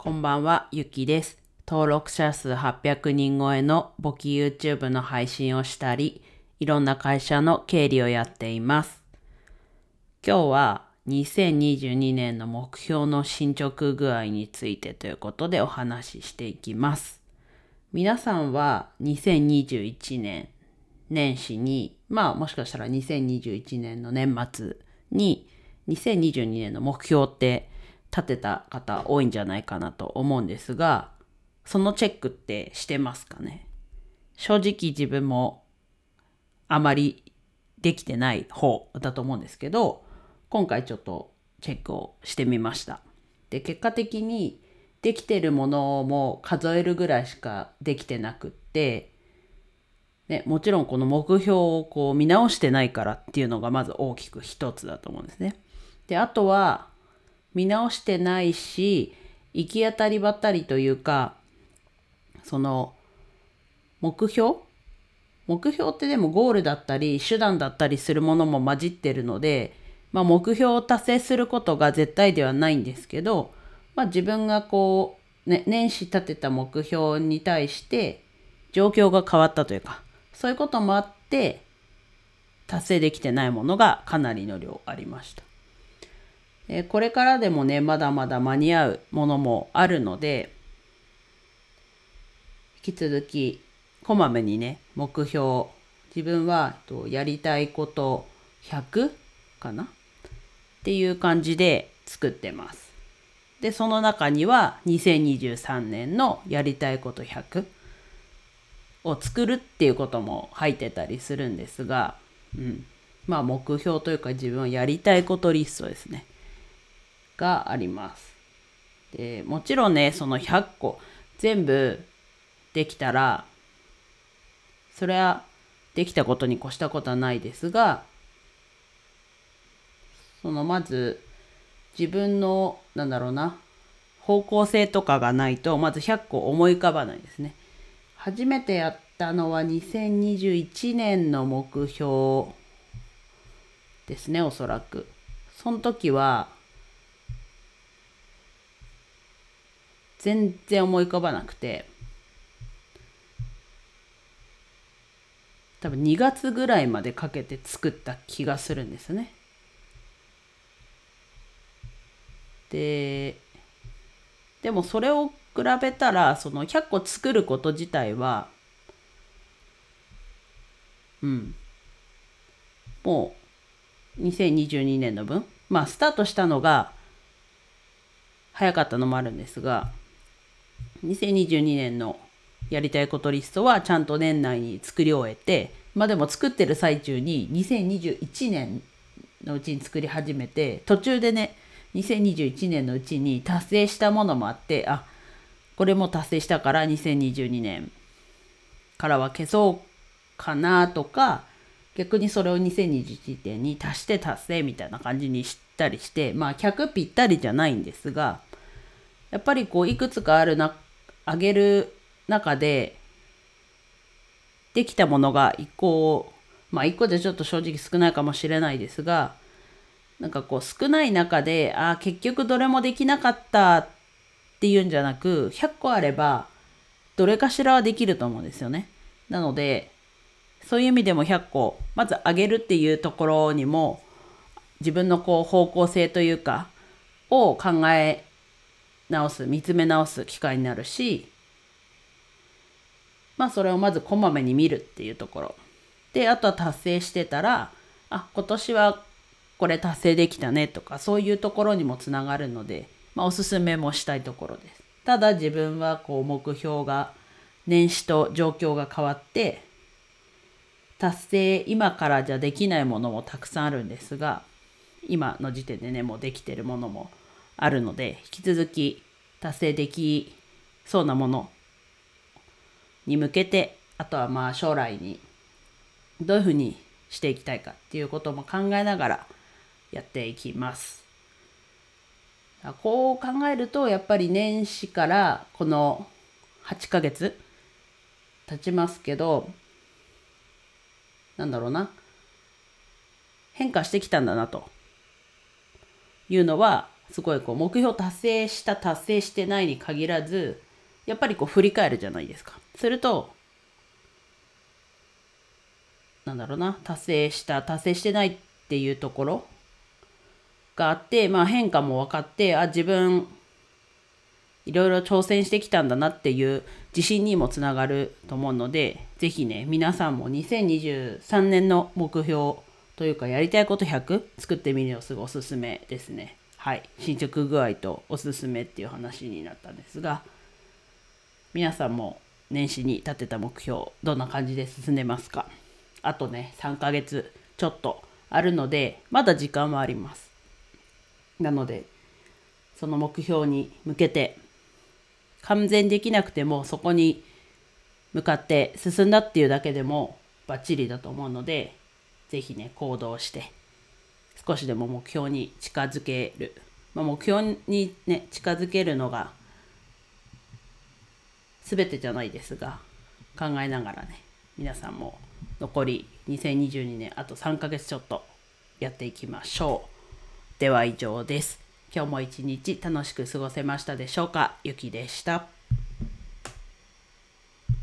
こんばんは、ゆきです。登録者数800人超えの簿記 YouTube の配信をしたり、いろんな会社の経理をやっています。今日は2022年の目標の進捗具合についてということでお話ししていきます。皆さんは2021年年始に、まあもしかしたら2021年の年末に2022年の目標って立てた方多いんじゃないかなと思うんですが、そのチェックってしてますかね？正直自分もあまりできてない方だと思うんですけど、今回ちょっとチェックをしてみました。で、結果的にできてるものも数えるぐらいしかできてなくって、ね、もちろんこの目標をこう見直してないからっていうのがまず大きく一つだと思うんですね。で、あとは見直してないし、行き当たりばったりというか、その目標？目標ってでもゴールだったり手段だったりするものも混じってるので、まあ、目標を達成することが絶対ではないんですけど、まあ、自分がこう、ね、年始立てた目標に対して状況が変わったというかそういうこともあって達成できてないものがかなりの量ありました。えこれからでもねまだまだ間に合うものもあるので引き続きこまめにね目標自分はとやりたいこと100かな？っていう感じで作ってます。でその中には2023年のやりたいこと100を作るっていうことも入ってたりするんですが、うん、まあ目標というか自分はやりたいことリストですね。があります。でもちろんねその100個全部できたらそれはできたことに越したことはないですがそのまず自分のなんだろうな方向性とかがないとまず100個思い浮かばないですね。初めてやったのは2021年の目標ですねおそらく。その時は全然思い浮かばなくて。多分2月ぐらいまでかけて作った気がするんですね。ででもそれを比べたらその100個作ること自体はうん。もう2022年の分？まあスタートしたのが早かったのもあるんですが2022年のやりたいことリストはちゃんと年内に作り終えてまあでも作ってる最中に2021年のうちに作り始めて途中でね2021年のうちに達成したものもあってあこれも達成したから2022年からは消そうかなとか逆にそれを2021年に足して達成みたいな感じにしたりしてまあ100ぴったりじゃないんですがやっぱりこういくつかあるなあげる中でできたものが1個まあ1個でちょっと正直少ないかもしれないですがなんかこう少ない中でああ結局どれもできなかったっていうんじゃなく100個あればどれかしらはできると思うんですよね。なのでそういう意味でも100個まず上げるっていうところにも自分のこう方向性というかを考え直す見つめ直す機会になるしまあそれをまずこまめに見るっていうところであとは達成してたらあ今年はこれ達成できたねとかそういうところにもつながるので、まあ、おすすめもしたいところです。ただ自分はこう目標が年始と状況が変わって達成今からじゃできないものもたくさんあるんですが今の時点でねもうできてるものもあるので引き続き達成できそうなものに向けてあとはまあ将来にどういうふうにしていきたいかっていうことも考えながらやっていきます。こう考えるとやっぱり年始からこの8ヶ月経ちますけどなんだろうな変化してきたんだなというのはすごいこう目標達成した達成してないに限らずやっぱりこう振り返るじゃないですか。するとなんだろうな達成した達成してないっていうところがあって、まあ、変化も分かってあ自分いろいろ挑戦してきたんだなっていう自信にもつながると思うので是非ね皆さんも2023年の目標というかやりたいこと100作ってみるのすごいおすすめですね。はい、進捗具合とおすすめっていう話になったんですが皆さんも年始に立てた目標どんな感じで進んでますか？あとね3ヶ月ちょっとあるのでまだ時間はあります。なのでその目標に向けて完全できなくてもそこに向かって進んだっていうだけでもバッチリだと思うので是非ね行動して少しでも目標に近づける、まあ、目標にね近づけるのが全てじゃないですが考えながらね皆さんも残り2022年あと3ヶ月ちょっとやっていきましょう。では以上です。今日も一日楽しく過ごせましたでしょうか？ゆきでした。